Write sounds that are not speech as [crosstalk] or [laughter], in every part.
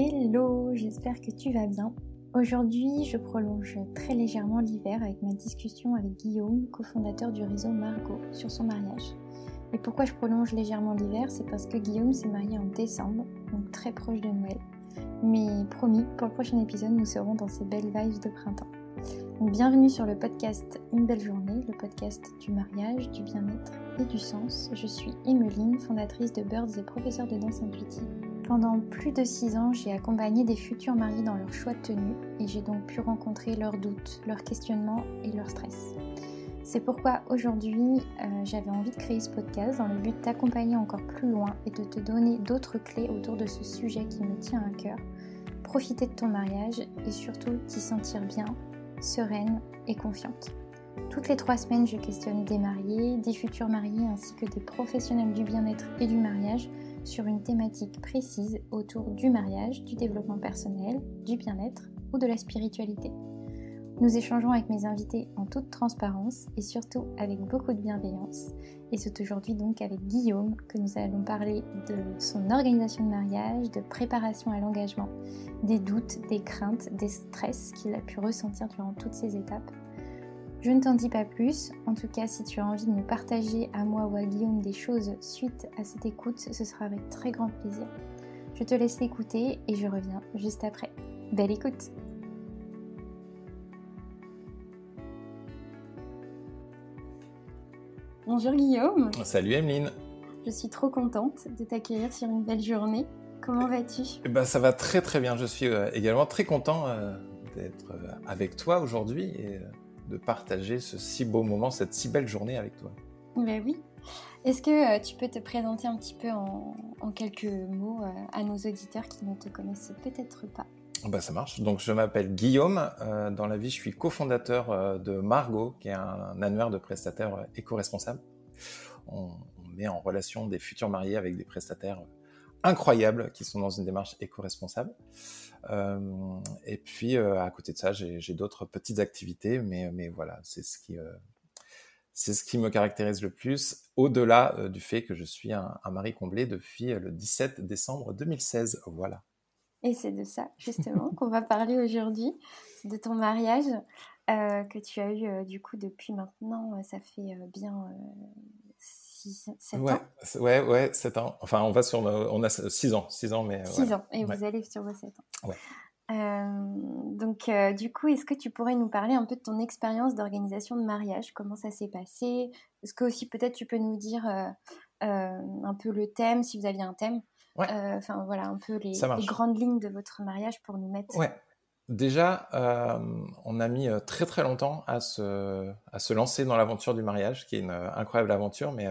Hello, j'espère que tu vas bien. Aujourd'hui, je prolonge très légèrement l'hiver avec ma discussion avec Guillaume, cofondateur du réseau Margot, sur son mariage. Et pourquoi je prolonge légèrement l'hiver C'est parce que Guillaume s'est marié en décembre, donc très proche de Noël. Mais promis, pour le prochain épisode, nous serons dans ces belles vibes de printemps. Bienvenue sur le podcast Une belle journée, le podcast du mariage, du bien-être et du sens. Je suis Emeline, fondatrice de Birds et professeure de danse intuitive. Pendant plus de six ans, j'ai accompagné des futurs mariés dans leur choix de tenue et j'ai donc pu rencontrer leurs doutes, leurs questionnements et leur stress. C'est pourquoi aujourd'hui, euh, j'avais envie de créer ce podcast dans le but de t'accompagner encore plus loin et de te donner d'autres clés autour de ce sujet qui me tient à cœur. Profiter de ton mariage et surtout t'y sentir bien, sereine et confiante. Toutes les trois semaines, je questionne des mariés, des futurs mariés ainsi que des professionnels du bien-être et du mariage sur une thématique précise autour du mariage, du développement personnel, du bien-être ou de la spiritualité. Nous échangeons avec mes invités en toute transparence et surtout avec beaucoup de bienveillance. Et c'est aujourd'hui donc avec Guillaume que nous allons parler de son organisation de mariage, de préparation à l'engagement, des doutes, des craintes, des stress qu'il a pu ressentir durant toutes ces étapes je ne t'en dis pas plus, en tout cas si tu as envie de me partager à moi ou à Guillaume des choses suite à cette écoute, ce sera avec très grand plaisir. Je te laisse l'écouter et je reviens juste après. Belle écoute Bonjour Guillaume Salut Emeline Je suis trop contente de t'accueillir sur une belle journée. Comment vas-tu? eh ben, Ça va très très bien, je suis euh, également très content euh, d'être euh, avec toi aujourd'hui et de partager ce si beau moment, cette si belle journée avec toi. Ben oui. Est-ce que euh, tu peux te présenter un petit peu en, quelques mots euh, à nos auditeurs qui ne te connaissent peut-être pas? Bah, ça marche. Donc, je m'appelle Guillaume. Euh, dans la vie, je suis cofondateur de Margot, qui est un, annuaire de prestataires éco-responsables. On, on, met en relation des futurs mariés avec des prestataires incroyables qui sont dans une démarche éco-responsable. Euh, et puis, euh, à côté de ça, j'ai d'autres petites activités, mais, mais voilà, c'est ce qui euh, ce qui me caractérise le plus, au-delà du fait que je suis un, mari comblé depuis le 17 décembre 2016. Voilà. Et c'est de ça, justement, qu'on va parler aujourd'hui. De ton mariage que tu as eu, du coup, depuis maintenant, ça fait bien 6, 7 ouais, ans. Ouais, ouais, 7 ans. Enfin, on va sur on a 6 ans, 6 ans, mais. 6 ans, et vous allez sur vos 7 ans. Ouais. Euh, donc, euh, du coup, est-ce que tu pourrais nous parler un peu de ton expérience d'organisation de mariage? Comment ça s'est passé? Est-ce que aussi peut-être tu peux nous dire euh, un peu le thème, si vous aviez un thème? Ouais. Enfin, voilà, un peu les, les, grandes lignes de votre mariage pour nous mettre. Ouais. Déjà, euh, on a mis euh, très très longtemps à se, à se lancer dans l'aventure du mariage, qui est une euh, incroyable aventure. Mais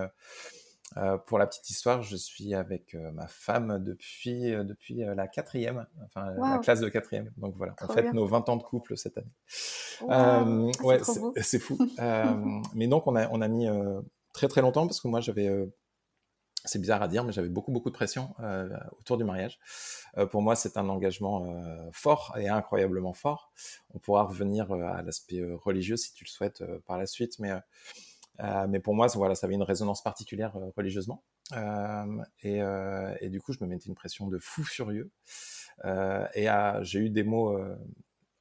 pour la petite histoire, je suis avec ma femme depuis, depuis la quatrième, enfin la classe de quatrième. Donc voilà, en fait nos 20 ans de couple cette année. ouais, c'est fou. [laughs] mais donc on a, on a mis très très longtemps parce que moi j'avais c'est bizarre à dire, mais j'avais beaucoup, beaucoup de pression euh, autour du mariage. Euh, pour moi, c'est un engagement euh, fort et incroyablement fort. On pourra revenir à l'aspect religieux si tu le souhaites par la suite, mais, mais pour moi, voilà, ça avait une résonance particulière religieusement. Et, du coup, je me mettais une pression de fou furieux. et j'ai eu des mots.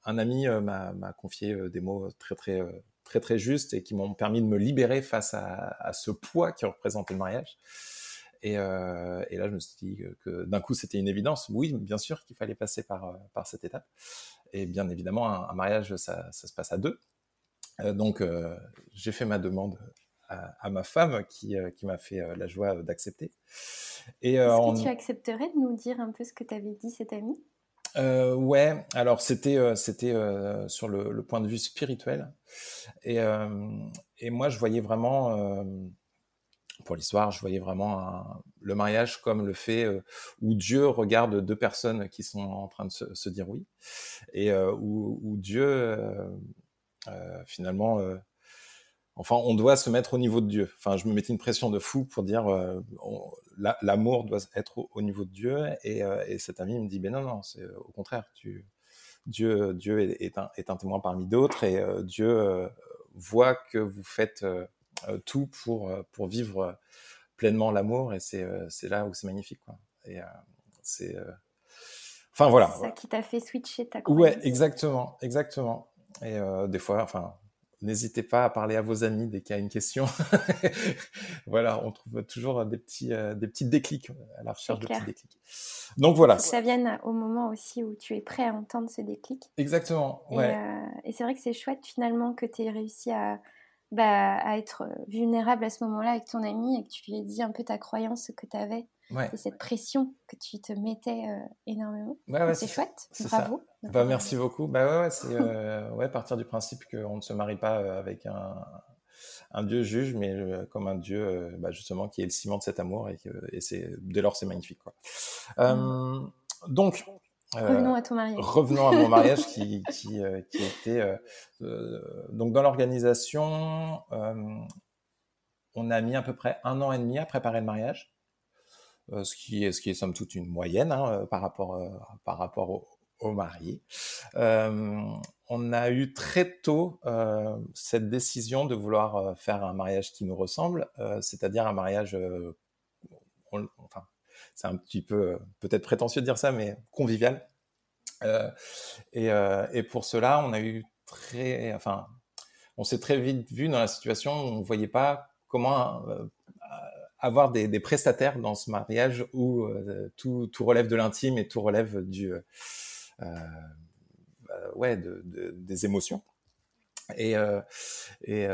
un ami m'a confié des mots très, très, très, très justes et qui m'ont permis de me libérer face à ce poids qui représentait le mariage. Euh, et, là, je me suis dit que, d'un coup, c'était une évidence. Oui, bien sûr qu'il fallait passer par, euh, par cette étape. Et bien évidemment, un, mariage, ça, se passe à deux. Euh, donc, j'ai fait ma demande à, ma femme qui, qui m'a fait la joie d'accepter. Est-ce que tu accepterais de nous dire un peu ce que tu avais dit cet ami? Euh, ouais, alors c'était c'était sur le, le, point de vue spirituel et, et moi je voyais vraiment pour l'histoire, je voyais vraiment le mariage comme le fait euh, où Dieu regarde deux personnes qui sont en train de se, dire oui, et euh, où, Dieu, euh, finalement, enfin, on doit se mettre au niveau de Dieu. Enfin, je me mettais une pression de fou pour dire l'amour doit être au, niveau de Dieu, et, cet ami me dit, ben non, non, c'est au contraire, Dieu, Dieu est, un, témoin parmi d'autres, et Dieu voit que vous faites tout pour, euh, pour vivre euh, pleinement l'amour et c'est là où c'est magnifique. Quoi. Et c'est Enfin voilà. C'est ça qui t'a fait switcher ta croyance. Ouais, exactement, exactement. Et des fois, enfin, N'hésitez pas à parler à vos amis dès qu'il y a une question. [laughs] voilà, on trouve toujours des petits, euh, des petits déclics à la recherche de petits déclics. Donc voilà. ça vienne au moment aussi où tu es prêt à entendre ce déclic. Exactement. Ouais. Euh, et, c'est vrai que c'est chouette finalement que tu aies réussi à, bah, à être vulnérable à ce moment-là avec ton ami et que tu lui dit un peu ta croyance que tu avais et cette pression que tu te mettais euh, énormément. c'est chouette, bravo. Bah, merci beaucoup. Bah ouais, c'est euh, [laughs] ouais, partir du principe qu'on ne se marie pas euh, avec un, un dieu juge, mais comme un dieu bah, justement qui est le ciment de cet amour et, et c'est dès lors c'est magnifique. Quoi. Mm. donc Revenons à ton mariage. Revenons à mon mariage qui, [laughs] qui, qui était donc dans l'organisation. on a mis à peu près un an et demi à préparer le mariage. Euh, ce, qui est, ce qui est somme toute une moyenne hein, euh, par rapport, euh, par rapport au, au marié. on a eu très tôt cette décision de vouloir faire un mariage qui nous ressemble, c'est-à-dire un mariage, enfin, c'est un petit peu peut-être prétentieux de dire ça, mais convivial. Et, et, pour cela, on a eu très, enfin, on s'est très vite vu dans la situation où on ne voyait pas comment avoir des, prestataires dans ce mariage où euh, tout, relève de l'intime et tout relève du euh, euh ouais de, de, des émotions euh, et,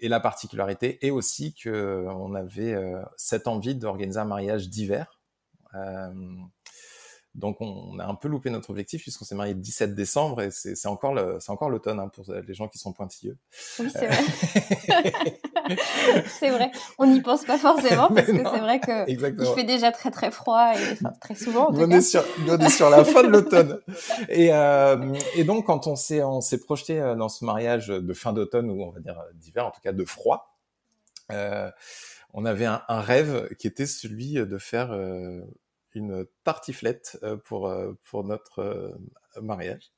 et, la particularité est aussi que on avait cette envie d'organiser un mariage d'hiver donc on, a un peu loupé notre objectif puisqu'on s'est marié le 17 décembre et c'est encore c'est encore l'automne hein, pour les gens qui sont pointilleux. Oui, c'est vrai. [laughs] [laughs] c'est vrai. On n'y pense pas forcément [laughs] parce que c'est vrai que il fait déjà très très froid et [laughs] très souvent. En on est sur, on est sur la fin de l'automne. Et, euh, et donc quand on s'est on s'est projeté euh, dans ce mariage de fin d'automne ou on va dire d'hiver, en tout cas de froid. Euh, on avait un, un, rêve qui était celui de faire euh, une tartiflette euh, pour, euh, pour notre euh, mariage.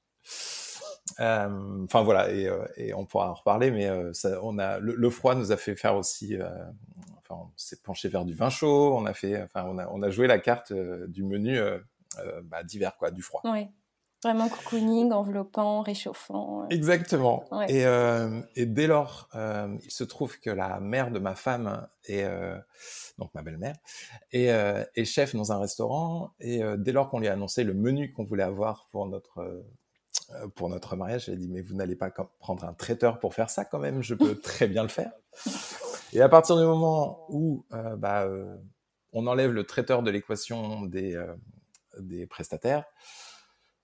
Enfin voilà, et, et, on pourra en reparler, mais ça, on a le, froid nous a fait faire aussi. enfin, on s'est penché vers du vin chaud. On a fait, enfin, on a, on a joué la carte du menu bah, d'hiver, quoi, du froid. Oui. Vraiment cocooning, enveloppant, réchauffant. Exactement. Et, euh, et, dès lors, euh, il se trouve que la mère de ma femme est euh, donc ma belle-mère est, est, chef dans un restaurant. Et dès lors qu'on lui a annoncé le menu qu'on voulait avoir pour notre pour notre mariage, elle dit mais vous n'allez pas prendre un traiteur pour faire ça quand même. Je peux très bien le faire. Et à partir du moment où bah, on enlève le traiteur de l'équation des prestataires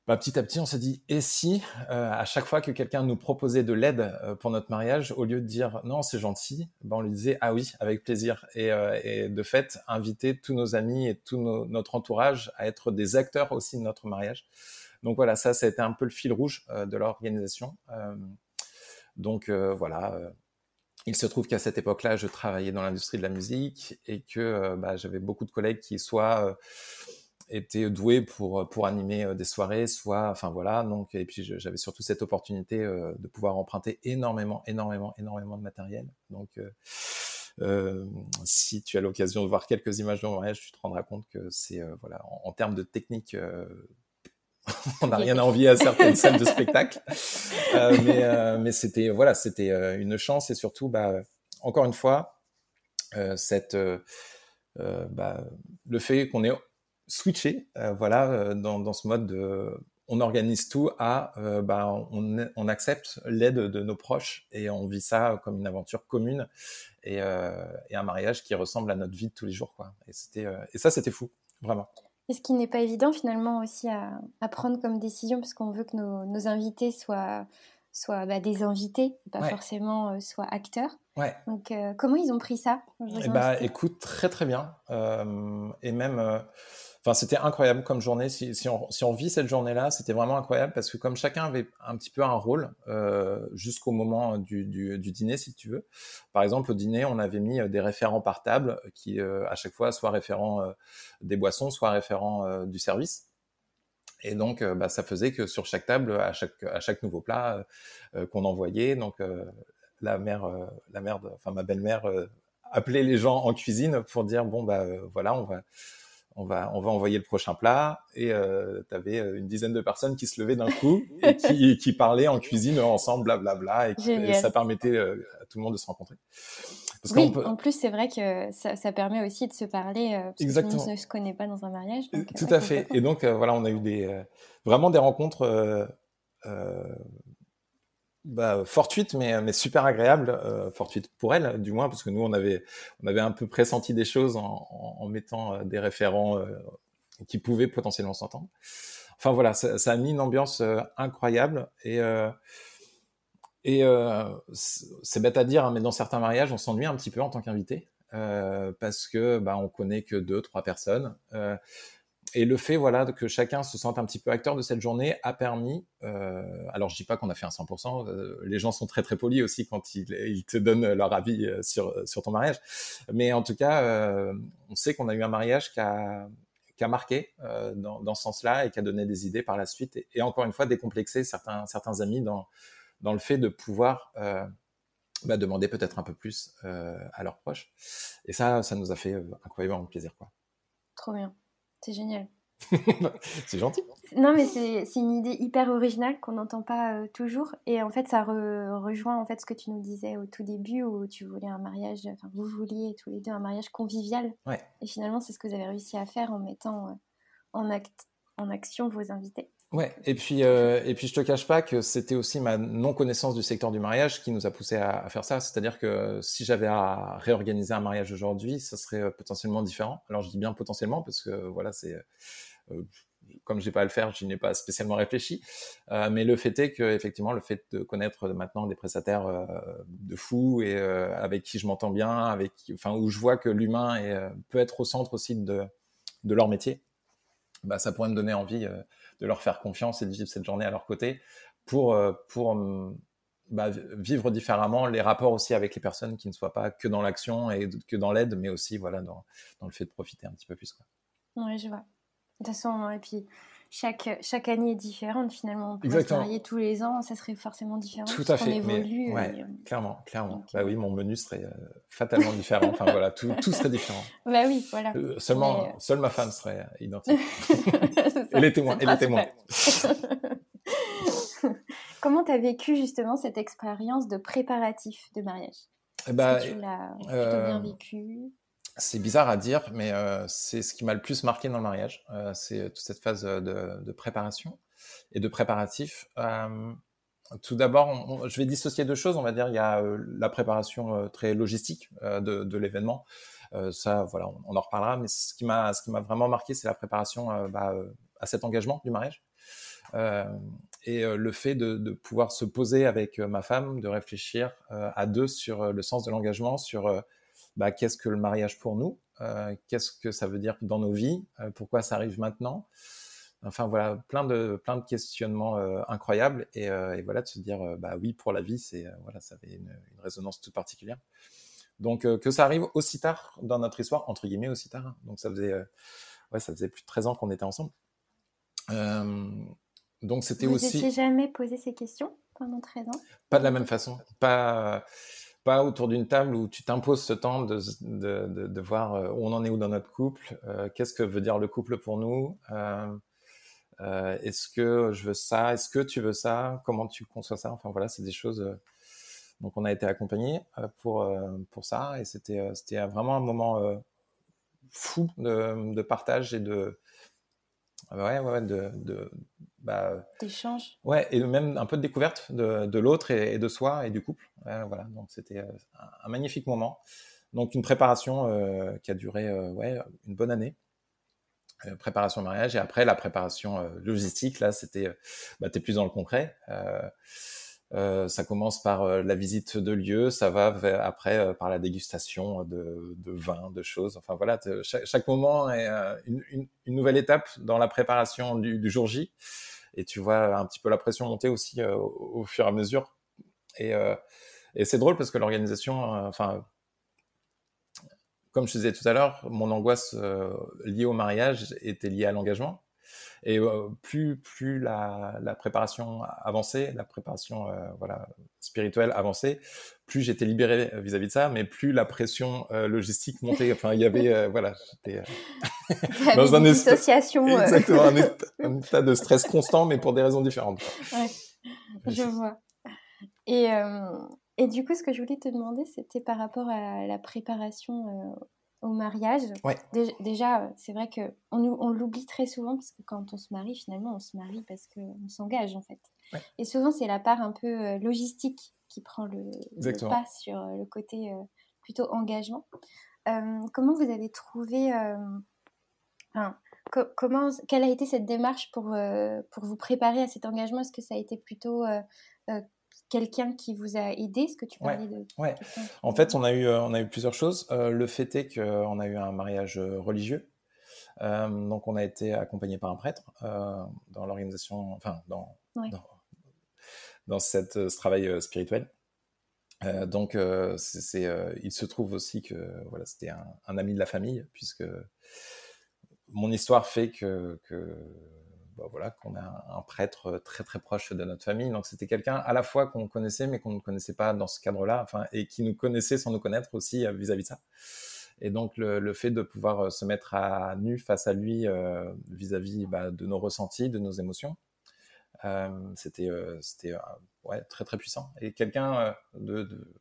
bah, petit à petit, on s'est dit, et si euh, à chaque fois que quelqu'un nous proposait de l'aide euh, pour notre mariage, au lieu de dire non, c'est gentil, bah, on lui disait ah oui, avec plaisir. Euh, et de fait, inviter tous nos amis et tout notre entourage à être des acteurs aussi de notre mariage. Donc voilà, ça, ça a été un peu le fil rouge de l'organisation. donc voilà. Il se trouve qu'à cette époque-là, je travaillais dans l'industrie de la musique et que bah, j'avais beaucoup de collègues qui soit était doué pour animer euh, des soirées, soit, enfin voilà. Donc et puis j'avais surtout cette opportunité euh, de pouvoir emprunter énormément, énormément, énormément de matériel. Donc euh, euh si tu as l'occasion de voir quelques images de mon mariage, tu te rendras compte que c'est voilà en, termes de technique. [laughs] on n'a rien à envier à certaines scènes de spectacle, mais, mais c'était voilà, c'était une chance et surtout, bah, encore une fois, cette bah, le fait qu'on ait switcher, euh, voilà, euh, dans, dans, ce mode de, on organise tout à, euh, bah, on, on, accepte l'aide de nos proches et on vit ça comme une aventure commune et, et, un mariage qui ressemble à notre vie de tous les jours, quoi. Et et ça, c'était fou, vraiment. Et ce qui n'est pas évident finalement aussi à, à prendre comme décision, parce qu'on veut que nos, nos, invités soient, soient bah, des invités, pas forcément soient acteurs. Ouais. Donc, comment ils ont pris ça? Eh bah, écoute, très très bien. et même Enfin, c'était incroyable comme journée. Si, on, si on, vit cette journée-là, c'était vraiment incroyable parce que comme chacun avait un petit peu un rôle euh, jusqu'au moment du, du, dîner, si tu veux. Par exemple, au dîner, on avait mis euh, des référents par table qui, euh, à chaque fois, soit référents des boissons, soit référents du service. Et donc, bah, ça faisait que sur chaque table, à chaque, à chaque nouveau plat qu'on envoyait, donc la mère, la enfin ma belle-mère appelait les gens en cuisine pour dire bon bah voilà, on va on va, on va envoyer le prochain plat. Et euh, tu avais une dizaine de personnes qui se levaient d'un coup [laughs] et qui, qui parlaient en cuisine ensemble, blablabla. Bla, bla, et, ça permettait à tout le monde de se rencontrer. oui, en plus, c'est vrai que ça, ça, permet aussi de se parler. Euh, parce Exactement. Que tout le monde ne se connaît pas dans un mariage. Donc, tout à fait. Et donc, voilà, on a eu des, vraiment des rencontres bah, fortuite, mais, mais super agréable, euh, fortuite pour elle, du moins, parce que nous, on avait, on avait un peu pressenti des choses en, mettant euh, des référents euh, qui pouvaient potentiellement s'entendre. Enfin voilà, ça, a mis une ambiance euh, incroyable et et c'est bête à dire, hein, mais dans certains mariages, on s'ennuie un petit peu en tant qu'invité parce que bah, on connaît que deux, trois personnes et le fait voilà que chacun se sente un petit peu acteur de cette journée a permis euh, alors je dis pas qu'on a fait un 100% euh, les gens sont très très polis aussi quand ils, te donnent leur avis euh, sur sur ton mariage. Mais en tout cas euh, on sait qu'on a eu un mariage qui a qui a marqué euh, dans, dans ce sens-là et qui a donné des idées par la suite et, et encore une fois décomplexé certains certains amis dans dans le fait de pouvoir bah, demander peut-être un peu plus à leurs proches. Et ça ça nous a fait incroyablement plaisir quoi. Trop bien c'est génial. [laughs] c'est gentil. Non, mais c'est une idée hyper originale qu'on n'entend pas euh, toujours. Et en fait, ça rejoint en fait ce que tu nous disais au tout début où tu voulais un mariage, enfin, vous vouliez tous les deux un mariage convivial. Ouais. Et finalement, c'est ce que vous avez réussi à faire en mettant euh, en, acte, en action vos invités. Ouais, et puis, euh, et puis je te cache pas que c'était aussi ma non-connaissance du secteur du mariage qui nous a poussé à, à faire ça. C'est-à-dire que si j'avais à réorganiser un mariage aujourd'hui, ça serait euh, potentiellement différent. Alors je dis bien potentiellement parce que voilà, c'est euh, comme j'ai pas à le faire, je n'ai pas spécialement réfléchi. Euh, mais le fait est que effectivement, le fait de connaître maintenant des prestataires euh, de fous et euh, avec qui je m'entends bien, avec, enfin où je vois que l'humain peut être au centre aussi de de leur métier, bah ça pourrait me donner envie de leur faire confiance et de vivre cette journée à leur côté pour, euh, pour mm, bah, vivre différemment les rapports aussi avec les personnes qui ne soient pas que dans l'action et que dans l'aide, mais aussi voilà, dans, dans, le fait de profiter un petit peu plus. Oui, je vois. De toute façon, et puis chaque, chaque année est différente finalement. On se marier tous les ans, ça serait forcément différent. Tout à fait. Évolue, ouais, Clairement, clairement. Bah oui, mon menu serait euh, fatalement différent. Enfin voilà, tout, tout, serait différent. [laughs] Bah oui, voilà. Euh, seulement, seule ma femme serait identique. et les témoins. Et les témoins. Comment tu as vécu justement cette expérience de préparatif de mariage? Eh bah, Tu l'as plutôt bien vécu? C'est bizarre à dire, mais euh, c'est ce qui m'a le plus marqué dans le mariage. Euh, c'est toute cette phase de, de, préparation et de préparatif. Euh, tout d'abord, je vais dissocier deux choses. On va dire, il y a euh, la préparation euh, très logistique de, de l'événement. ça, voilà, on, on, en reparlera. Mais ce qui m'a, ce qui m'a vraiment marqué, c'est la préparation bah, à cet engagement du mariage. et le fait de, de, pouvoir se poser avec ma femme, de réfléchir à deux sur le sens de l'engagement, sur bah, qu'est-ce que le mariage pour nous, euh, qu'est-ce que ça veut dire dans nos vies, euh, pourquoi ça arrive maintenant? Enfin voilà, plein de plein de questionnements euh, incroyables et, et, voilà de se dire bah oui pour la vie c'est voilà ça avait une, une, résonance toute particulière. Donc que ça arrive aussi tard dans notre histoire entre guillemets aussi tard. Hein. Donc ça faisait ouais ça faisait plus de 13 ans qu'on était ensemble. donc c'était aussi. Vous jamais posé ces questions pendant 13 ans? Pas de la même façon. Pas pas autour d'une table où tu t'imposes ce temps de, de, de, voir euh, où on en est où dans notre couple, euh, qu'est-ce que veut dire le couple pour nous, euh, euh, est-ce que je veux ça, est-ce que tu veux ça, comment tu conçois ça, enfin voilà, c'est des choses. Euh, donc on a été accompagné pour pour ça et c'était c'était vraiment un moment fou de partage et de ouais ouais de, de bah, d'échange. Ouais, et même un peu de découverte de, de l'autre et, et, de soi et du couple. Euh, voilà, donc c'était euh, un, magnifique moment. Donc une préparation euh, qui a duré euh, ouais, une bonne année. Euh, préparation mariage et après la préparation logistique, là c'était, bah, t'es plus dans le concret. Euh, ça commence par euh, la visite de lieu, ça va après euh, par la dégustation de, de vin, de choses. Enfin voilà, chaque, chaque, moment est une, une, nouvelle étape dans la préparation du, du, jour J et tu vois un petit peu la pression monter aussi au, fur et à mesure. Et, et c'est drôle parce que l'organisation, enfin, comme je disais tout à l'heure, mon angoisse liée au mariage était liée à l'engagement. Et plus, plus la, la, préparation avançait, la préparation voilà, spirituelle avançait, plus j'étais libéré vis-à-vis de ça, mais plus la pression logistique montait. Enfin, il y avait, voilà, j'étais [laughs] dans un dissociation. Exactement, un état, [laughs] un état, de stress constant, mais pour des raisons différentes. Ouais, je vois. Et, et du coup, ce que je voulais te demander, c'était par rapport à la préparation au mariage. Déjà, c'est vrai qu'on on, l'oublie très souvent parce que quand on se marie, finalement, on se marie parce qu'on s'engage en fait. Et souvent, c'est la part un peu euh, logistique qui prend le, pas sur euh, le côté euh, plutôt engagement. comment vous avez trouvé, comment, quelle a été cette démarche pour, pour vous préparer à cet engagement? Est-ce que ça a été plutôt quelqu'un qui vous a aidé Est-ce que tu parlais de Ouais. En fait, on a eu on a eu plusieurs choses. le fait est qu'on a eu un mariage religieux. donc, on a été accompagné par un prêtre dans l'organisation, enfin dans, dans, cette, ce travail spirituel. donc, c'est, il se trouve aussi que voilà, c'était un, un, ami de la famille, puisque mon histoire fait que, que bah, voilà, qu'on a un prêtre très très proche de notre famille. Donc c'était quelqu'un à la fois qu'on connaissait mais qu'on ne connaissait pas dans ce cadre-là, enfin, et qui nous connaissait sans nous connaître aussi euh, vis-à-vis de ça. Et donc le, fait de pouvoir euh, se mettre à nu face à lui euh, vis-à-vis bah, de nos ressentis, de nos émotions, c'était ouais, très très puissant. Et quelqu'un de, de,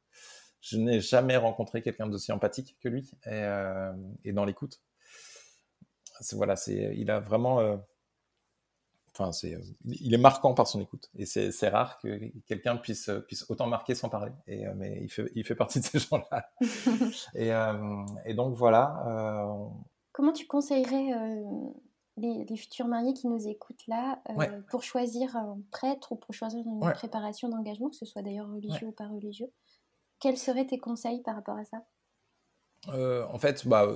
je n'ai jamais rencontré quelqu'un d'aussi empathique que lui et, et dans l'écoute. Voilà, c'est il a vraiment Enfin, c'est, euh, il est marquant par son écoute. Et c'est, rare que quelqu'un puisse, euh, puisse autant marquer sans parler. Et, euh, mais il fait, il fait partie de ces gens-là. [laughs] et, et, donc voilà. Comment tu conseillerais les, futurs mariés qui nous écoutent là pour choisir un prêtre ou pour choisir une préparation d'engagement, que ce soit d'ailleurs religieux ou pas religieux Quels seraient tes conseils par rapport à ça? En fait, bah,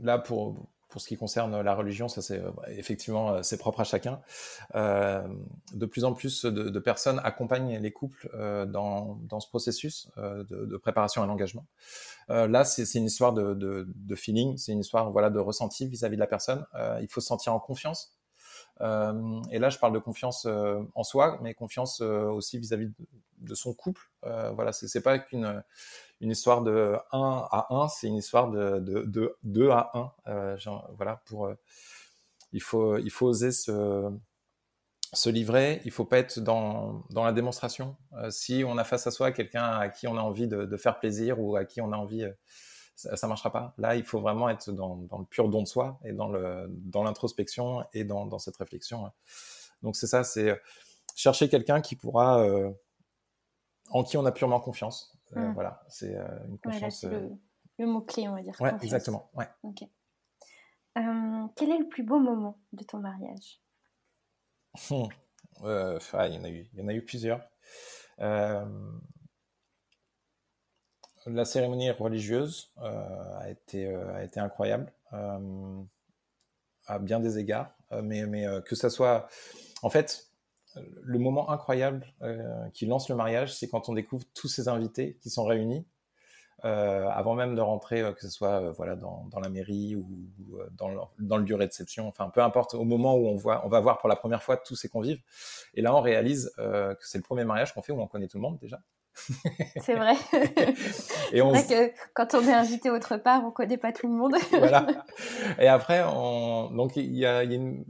là, pour, pour ce qui concerne la religion, ça c'est euh, effectivement euh, c'est propre à chacun. Euh, de plus en plus de, personnes accompagnent les couples dans, dans, ce processus de, préparation à l'engagement. là, c'est une histoire de, feeling, c'est une histoire voilà de ressenti vis-à-vis de la personne. il faut se sentir en confiance. et là, je parle de confiance en soi, mais confiance aussi vis-à-vis de, son couple. voilà, c'est pas qu'une une histoire de 1 à 1, c'est une histoire de, de, 2 à 1. Euh, voilà, pour, euh, il, faut, il faut oser se, se livrer, il faut pas être dans, dans la démonstration. Euh, si on a face à soi quelqu'un à qui on a envie de, faire plaisir ou à qui on a envie, ça, ne marchera pas. Là, il faut vraiment être dans, dans le pur don de soi et dans le dans l'introspection et dans, dans cette réflexion. Donc c'est ça, c'est chercher quelqu'un qui pourra en qui on a purement confiance. Euh, mmh. Voilà, c'est euh, une confiance. Euh, le, mot-clé, on va dire. Ouais, exactement. Ouais. quel est le plus beau moment de ton mariage? Hum, ah, il, y en a eu, il y en a eu plusieurs. la cérémonie religieuse a, été, a été incroyable à bien des égards, mais, mais que ça soit... En fait, le moment incroyable euh, qui lance le mariage, c'est quand on découvre tous ces invités qui sont réunis euh, avant même de rentrer, euh, que ce soit voilà dans, la mairie ou, dans, le, dans, le, lieu de réception, enfin peu importe, au moment où on voit, on va voir pour la première fois tous ces convives. Et là, on réalise que c'est le premier mariage qu'on fait où on connaît tout le monde déjà. C'est vrai. [laughs] c'est vrai que quand on est invité autre part, on connaît pas tout le monde. [laughs] voilà. Et après, on... donc il y a,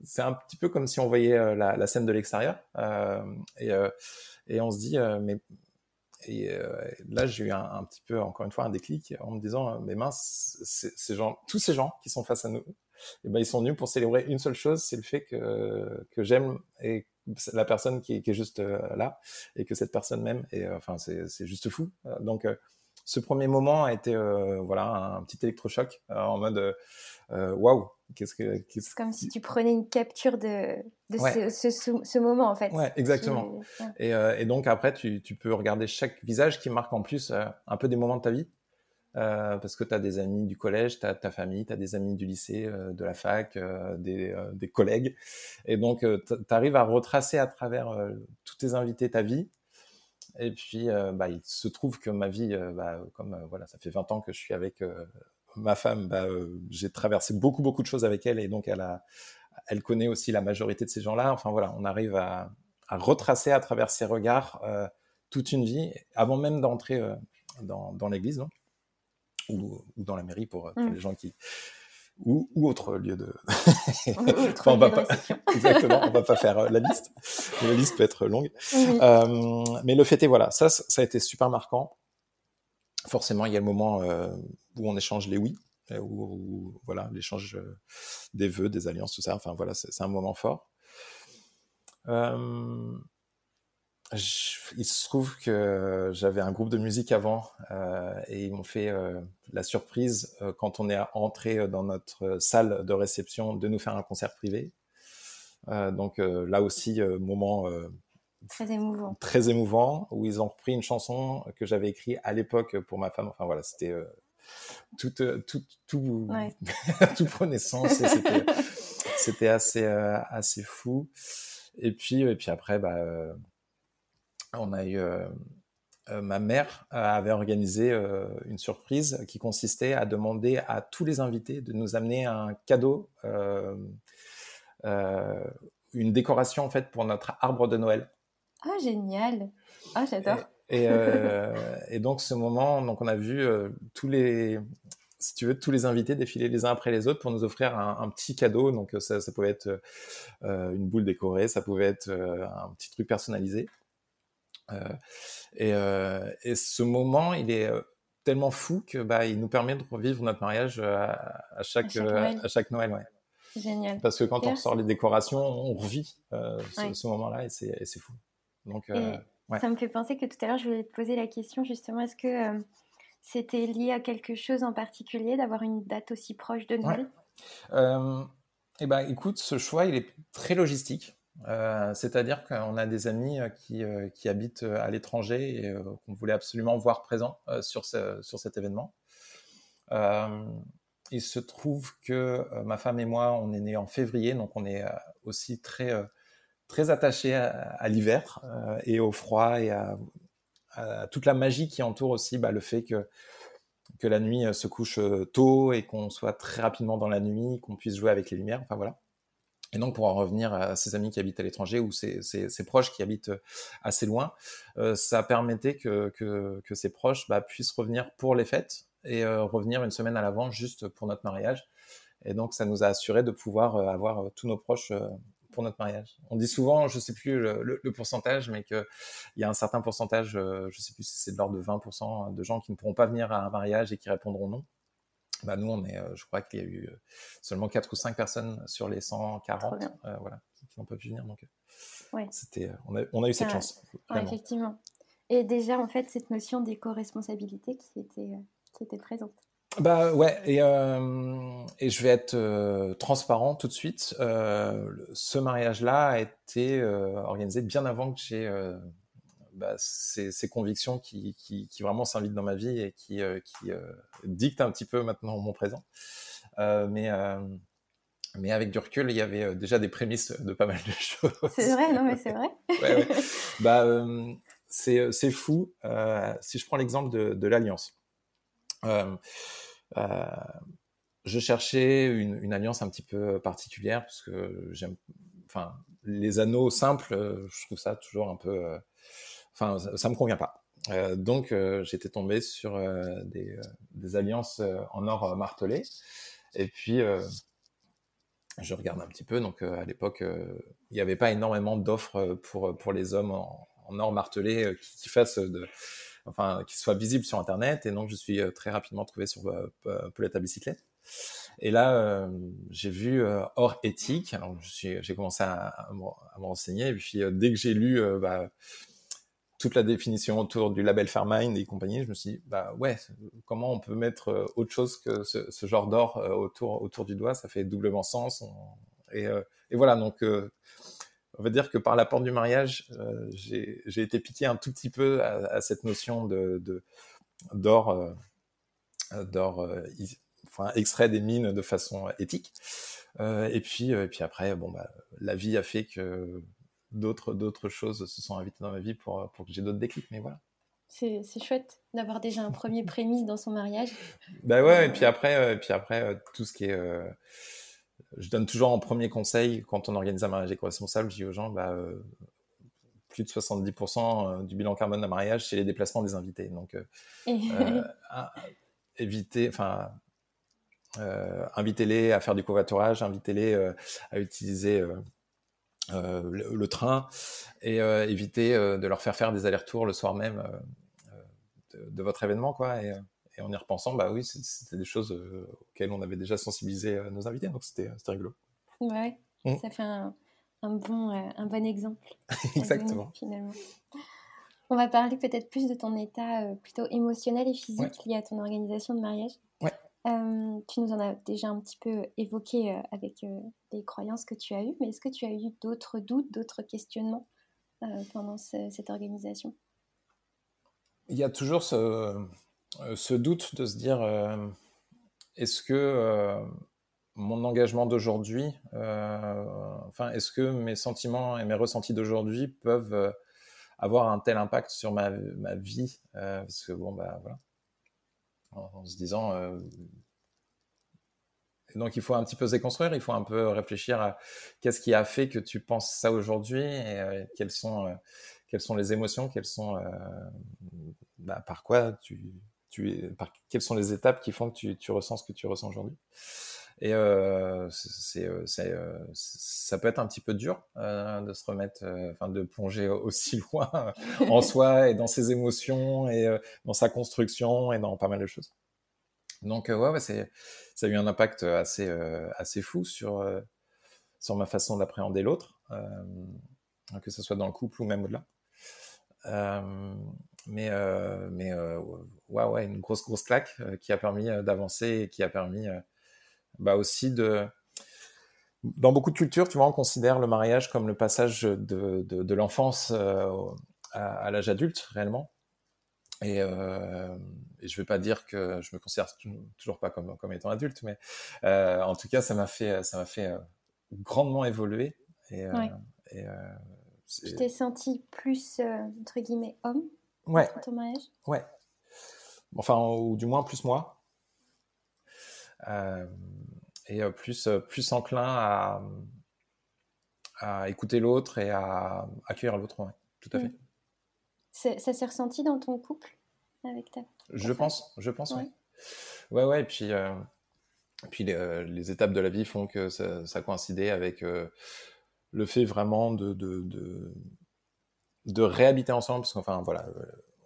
c'est un petit peu comme si on voyait euh, la, scène de l'extérieur euh, et, euh, et on se dit mais et là j'ai eu un, petit peu encore une fois un déclic en me disant mais mince, ces gens, tous ces gens qui sont face à nous, et eh ben ils sont venus pour célébrer une seule chose, c'est le fait que que j'aime et la personne qui est, juste euh, là et que cette personne même et euh, enfin c'est juste fou. Euh, donc ce premier moment a été voilà un petit électrochoc en mode waouh qu'est-ce que c'est comme si tu prenais une capture de, de ce, ce, moment en fait. Ouais exactement. et, et, donc après tu, tu, peux regarder chaque visage qui marque en plus un peu des moments de ta vie euh, parce que tu as des amis du collège, tu as ta famille, tu as des amis du lycée, euh, de la fac, euh, des, collègues. Et donc, tu arrives à retracer à travers tous tes invités ta vie. Et puis, bah, il se trouve que ma vie, bah, comme voilà, ça fait 20 ans que je suis avec ma femme, bah, j'ai traversé beaucoup, beaucoup de choses avec elle. Et donc, elle connaît aussi la majorité de ces gens-là. Enfin voilà, on arrive à, retracer à travers ses regards toute une vie, avant même d'entrer dans, l'église, donc, ou, dans la mairie pour, mm. les gens qui, ou, autre lieu de. [laughs] on va pas... [laughs] Exactement, on va pas faire la liste. La liste peut être longue. mais le fait est, voilà, ça, ça a été super marquant forcément, il y a le moment euh, où on échange les oui, euh, où, voilà, l'échange euh, des vœux, des alliances, tout ça. Enfin voilà, c'est un moment fort. Il se trouve que j'avais un groupe de musique avant et ils m'ont fait la surprise quand on est entré dans notre salle de réception de nous faire un concert privé. donc là aussi, moment Très émouvant. Très émouvant, où ils ont repris une chanson que j'avais écrite à l'époque pour ma femme. Enfin voilà, c'était euh, tout, euh, tout, tout, tout prenait sens [laughs] c'était assez, euh, assez fou. Et puis, et puis après, bah, on a eu. ma mère avait organisé une surprise qui consistait à demander à tous les invités de nous amener un cadeau, une décoration en fait pour notre arbre de Noël. Ah, génial. Ah, j'adore. Et, euh, et, donc, ce moment, donc on a vu euh, tous les, si tu veux, tous les invités défiler les uns après les autres pour nous offrir un, petit cadeau. Donc, ça, ça pouvait être euh, une boule décorée, ça pouvait être un petit truc personnalisé. Et, et, ce moment, il est tellement fou que bah, il nous permet de revivre notre mariage à, chaque, à chaque Noël. ouais. Génial. Parce que quand on ressort les décorations, on revit ce, ce moment-là et c'est fou. Donc, euh, Ça me fait penser que tout à l'heure, je voulais te poser la question justement, est-ce que euh, c'était lié à quelque chose en particulier d'avoir une date aussi proche de Noël? Euh, Eh ben, écoute, ce choix, il est très logistique. C'est-à-dire qu'on a des amis qui, qui habitent à l'étranger et qu'on voulait absolument voir présents sur, cet événement. il se trouve que ma femme et moi, on est nés en février, donc on est aussi très très attaché à, l'hiver euh, et au froid et à, toute la magie qui entoure aussi bah, le fait que, que la nuit euh, se couche euh, tôt et qu'on soit très rapidement dans la nuit, qu'on puisse jouer avec les lumières. Enfin voilà. Et donc, pour en revenir à ses amis qui habitent à l'étranger ou ses, proches qui habitent assez loin, ça permettait que, que, ses proches bah, puissent revenir pour les fêtes et revenir une semaine à l'avant juste pour notre mariage. Et donc, ça nous a assuré de pouvoir avoir tous nos proches pour notre mariage. On dit souvent, je ne sais plus le, pourcentage, mais qu'il y a un certain pourcentage, euh, je ne sais plus si c'est de l'ordre de 20% de gens qui ne pourront pas venir à un mariage et qui répondront non. Bah nous, on est, euh, je crois qu'il y a eu euh, seulement 4 ou 5 personnes sur les 140 voilà, qui n'ont pas pu venir. Donc, c'était, on, a, on a eu cette chance. effectivement. Et déjà, en fait, cette notion d'éco-responsabilité qui était, qui était présente. Bah ouais, et, euh, et je vais être euh, transparent tout de suite. Euh, ce mariage-là a été organisé bien avant que j'ai bah, ces, ces, convictions qui, qui, qui vraiment s'invitent dans ma vie et qui, qui dictent un petit peu maintenant mon présent. mais, mais avec du recul, il y avait déjà des prémices de pas mal de [laughs] choses. C'est vrai, non mais c'est vrai. ouais, ouais. Bah, c'est fou. si je prends l'exemple de, de l'Alliance. Euh, euh, je cherchais une, alliance un petit peu particulière parce que j'aime, enfin, les anneaux simples, je trouve ça toujours un peu, euh, enfin, ça, me convient pas. donc, j'étais tombé sur des, des, alliances en or martelé. Et puis, je regarde un petit peu. Donc, à l'époque, il n'y avait pas énormément d'offres pour, pour les hommes en, or martelé qui, qui fassent de, enfin, qui soit visible sur Internet. Et donc, je suis euh, très rapidement trouvé sur euh, Paulette à bicyclette. Et là, euh, j'ai vu Or éthique. Alors, j'ai commencé à, à, me renseigner. Et puis, dès que j'ai lu bah, toute la définition autour du label Fairmind et compagnie, je me suis dit, bah ouais, comment on peut mettre autre chose que ce, genre d'or autour, autour du doigt? Ça fait doublement sens. Et, et, voilà, donc on va dire que par la porte du mariage, euh, j'ai été piqué un tout petit peu à, cette notion de d'or, euh, d'or, euh, enfin extrait des mines de façon éthique. et puis, et puis après, bon bah, la vie a fait que d'autres d'autres choses se sont invitées dans ma vie pour pour que j'ai d'autres déclics. Mais voilà. C'est chouette d'avoir déjà un premier prémisse dans son mariage. Bah ouais, et puis après, et puis après tout ce qui est je donne toujours en premier conseil quand on organise un mariage éco-responsable, je dis aux gens, bah, plus de 70% du bilan carbone d'un mariage, c'est les déplacements des invités. Donc, [laughs] éviter, enfin, invitez-les à faire du covoiturage, invitez-les à utiliser euh, le, train et euh, éviter euh, de leur faire faire des allers-retours le soir même de, votre événement, quoi. Et, en y repensant, bah oui, c'était des choses auxquelles on avait déjà sensibilisé nos invités, donc c'était rigolo. Ouais, mmh. ça fait un, bon, un bon exemple. [laughs] Exactement. finalement. On va parler peut-être plus de ton état plutôt émotionnel et physique lié à ton organisation de mariage. Ouais. Euh, tu nous en as déjà un petit peu évoqué euh, avec euh, les croyances que tu as eues, mais est-ce que tu as eu d'autres doutes, d'autres questionnements pendant cette organisation? Il y a toujours ce, doute de se dire est-ce que mon engagement d'aujourd'hui, enfin, est-ce que mes sentiments et mes ressentis d'aujourd'hui peuvent avoir un tel impact sur ma, ma vie? Parce que bon, bah voilà en, se disant. Euh, donc il faut un petit peu se déconstruire, il faut un peu réfléchir à qu'est-ce qui a fait que tu penses ça aujourd'hui et euh, quelles sont euh, quelles sont les émotions, quelles sont bah, par quoi tu tu par quelles sont les étapes qui font que tu, tu ressens ce que tu ressens aujourd'hui. Et euh, c'est, euh, ça peut être un petit peu dur euh, de se remettre, enfin de plonger aussi [laughs] loin en [laughs] soi et dans ses émotions et dans sa construction et dans pas mal de choses. Donc ouais, ouais c'est, ça a eu un impact assez, assez fou sur, sur ma façon d'appréhender l'autre, que ce soit dans le couple ou même au-delà. mais mais ouais, ouais, une grosse grosse claque qui a permis d'avancer et qui a permis bah aussi de dans beaucoup de cultures, tu vois, on considère le mariage comme le passage de, de, de l'enfance euh, à, l'âge adulte, réellement. Et, euh, et je ne vais pas dire que je me considère toujours pas comme, comme étant adulte, mais euh, en tout cas, ça m'a fait, ça m'a fait grandement évoluer. Et, euh, et tu t'es senti plus, entre guillemets, homme ouais. dans ton mariage? Ouais. Enfin, ou du moins plus moi. Euh, et euh, plus, euh, plus enclin à, à écouter l'autre et à accueillir l'autre. tout à fait. Ça s'est ressenti dans ton couple avec ta Je pense, je pense, ouais. Ouais, ouais, et puis, puis les, les, étapes de la vie font que ça, ça coïncidait avec le fait vraiment de, de, de, de, réhabiter ensemble, parce qu'enfin, voilà,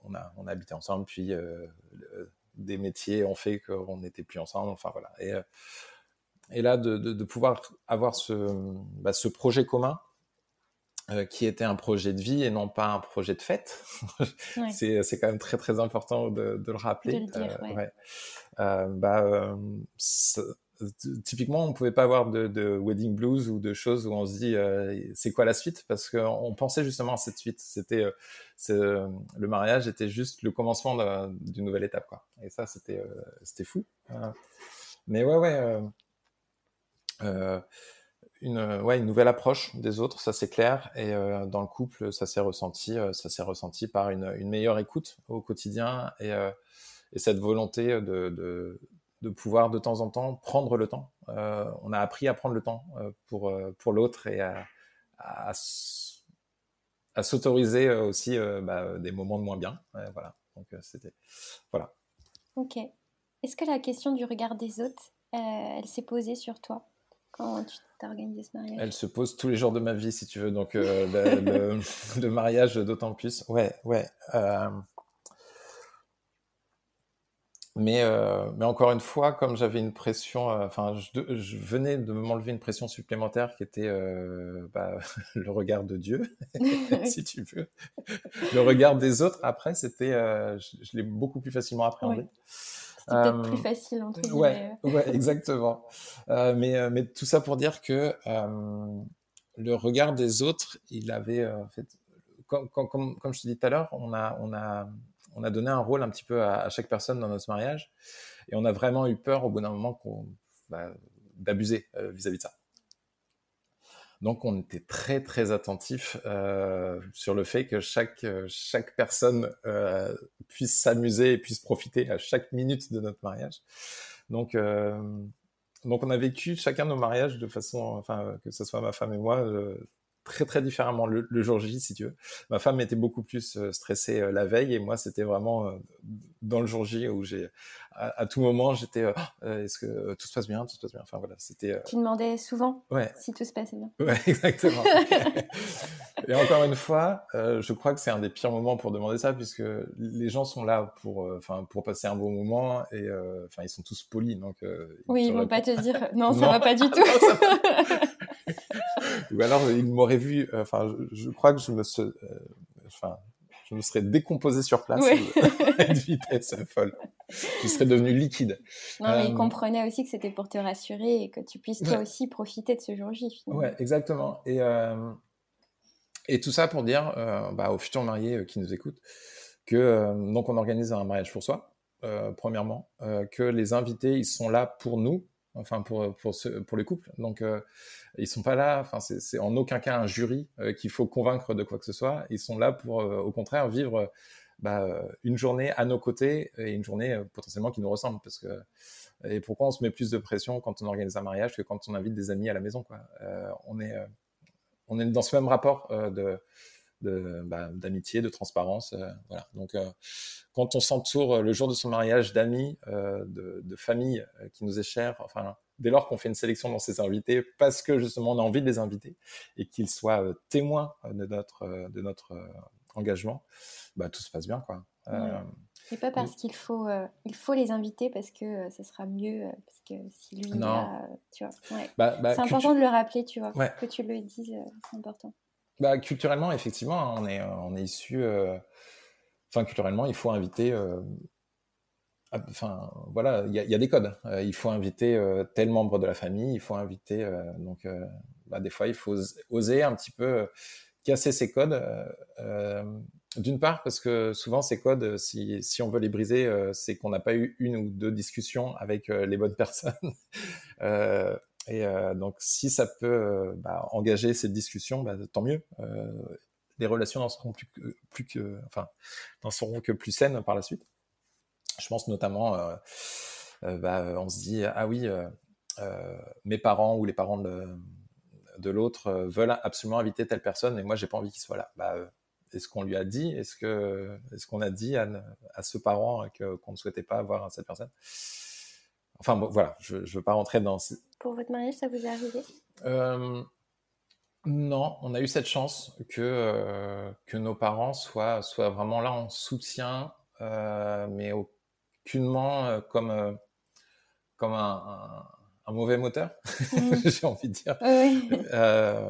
on a, on a habité ensemble, puis des métiers ont fait qu'on n'était plus ensemble. Enfin voilà. Et, euh, et là, de, de, pouvoir avoir ce, bah, ce projet commun euh, qui était un projet de vie et non pas un projet de fête. [laughs] c'est, c'est quand même très très important de, de le rappeler. De le dire, euh, ouais. Euh, bah, typiquement, on pouvait pas avoir de, de, wedding blues ou de choses où on se dit euh, c'est quoi la suite? Parce qu'on pensait justement à cette suite. C'était euh, le mariage était juste le commencement d'une nouvelle étape quoi. Et ça c'était euh, c'était fou. mais ouais ouais une ouais une nouvelle approche des autres ça c'est clair et dans le couple ça s'est ressenti ça s'est ressenti par une, une, meilleure écoute au quotidien et, et cette volonté de, de pouvoir de temps en temps prendre le temps. Euh, on a appris à prendre le temps euh, pour, euh, pour l'autre et à, à, s'autoriser aussi bah, des moments de moins bien. voilà. Donc c'était voilà. Ok. Est-ce que la question du regard des autres, elle s'est posée sur toi? Quand tu t'es organisé ce mariage Elle se pose tous les jours de ma vie, si tu veux. Donc [laughs] le, le, mariage d'autant plus. Ouais, ouais. Mais, euh, mais encore une fois, comme j'avais une pression, euh, enfin, je, je, venais de m'enlever une pression supplémentaire qui était euh, bah, [laughs] le regard de Dieu, [laughs] si tu veux. Le regard des autres, après, c'était, euh, je, je l'ai beaucoup plus facilement appréhendé. Ouais. C'était peut-être plus facile, entre guillemets. Ouais, ouais exactement. mais, mais tout ça pour dire que le regard des autres, il avait, en fait, comme, comme, comme je te dis tout à l'heure, on a, on a on a donné un rôle un petit peu à, chaque personne dans notre mariage. Et on a vraiment eu peur au bout d'un moment bah, d'abuser euh, vis-à-vis de ça. Donc on était très très attentif euh, sur le fait que chaque chaque personne euh, puisse s'amuser et puisse profiter à chaque minute de notre mariage. Donc donc on a vécu chacun nos mariages de façon, enfin que ce soit ma femme et moi, très très différemment le, jour J, si tu veux. Ma femme était beaucoup plus euh, stressée euh, la veille et moi c'était vraiment euh, dans le jour J où j'ai à, tout moment j'étais est-ce que tout se passe bien, tout se passe bien. Enfin voilà, c'était. Tu demandais souvent si tout se passait bien. Ouais, [laughs] exactement. [laughs] et encore une fois, je crois que c'est un des pires moments pour demander ça puisque les gens sont là pour enfin pour passer un bon moment et enfin ils sont tous polis donc. oui, ils vont pas te dire [laughs] non, ça va pas du tout. Ou alors, il m'aurait vu, euh, enfin, je, crois que je me, euh, enfin, je me serais décomposé sur place à une vitesse folle. Je serais devenu liquide. Non, mais il euh, comprenait aussi que c'était pour te rassurer et que tu puisses toi aussi profiter de ce jour J. Ouais, exactement. Et, et tout ça pour dire bah, aux futurs mariés qui nous écoutent que donc on organise un mariage pour soi, premièrement, que les invités ils sont là pour nous, enfin pour pour, pour les couples. Donc euh, ils sont pas là, enfin c'est en aucun cas un jury euh, qu'il faut convaincre de quoi que ce soit. Ils sont là pour euh, au contraire vivre bah, une journée à nos côtés et une journée potentiellement qui nous ressemble parce que et pourquoi on se met plus de pression quand on organise un mariage que quand on invite des amis à la maison quoi. on est on est dans ce même rapport de bah, d'amitié, de, transparence. Euh, voilà. Donc, euh, quand on s'entoure euh, le jour de son mariage d'amis, de, de famille qui nous est chère, enfin, dès lors qu'on fait une sélection dans ses invités, parce que justement on a envie de les inviter et qu'ils soient témoins de notre, de notre engagement, bah, tout se passe bien. Quoi. Et pas parce qu'il faut, il faut les inviter parce que ça sera mieux, parce que si lui, tu vois. Bah, bah, c'est important de le rappeler, tu vois, que tu le dises, c'est important. Bah, culturellement, effectivement, on est, on est issu. Euh, enfin, culturellement, il faut inviter. Euh, enfin, voilà, il y, a des codes. Euh, il faut inviter tel membre de la famille, il faut inviter. donc, bah, des fois, il faut oser un petit peu casser ces codes. D'une part, parce que souvent, ces codes, si, si on veut les briser, c'est qu'on n'a pas eu une ou deux discussions avec les bonnes [laughs] personnes. Et euh, donc, si ça peut euh, bah, engager cette discussion, bah, tant mieux. Euh, les relations n'en seront plus que, plus enfin, n'en seront que plus saines par la suite. Je pense notamment, bah, on se dit, ah oui, mes parents ou les parents de, de l'autre veulent absolument inviter telle personne, mais moi, j'ai pas envie qu'il soit là. Bah, est-ce qu'on lui a dit Est-ce que, est-ce qu'on a dit à, à ce parent que, qu'on ne souhaitait pas avoir cette personne? Enfin bon, voilà, je ne veux pas rentrer dans. Pour votre mariage, ça vous est arrivé? Euh, Non, on a eu cette chance que, euh, que nos parents soient, soient vraiment là en soutien, euh, mais aucunement comme, comme un, un, mauvais moteur, mmh. [laughs] j'ai envie de dire.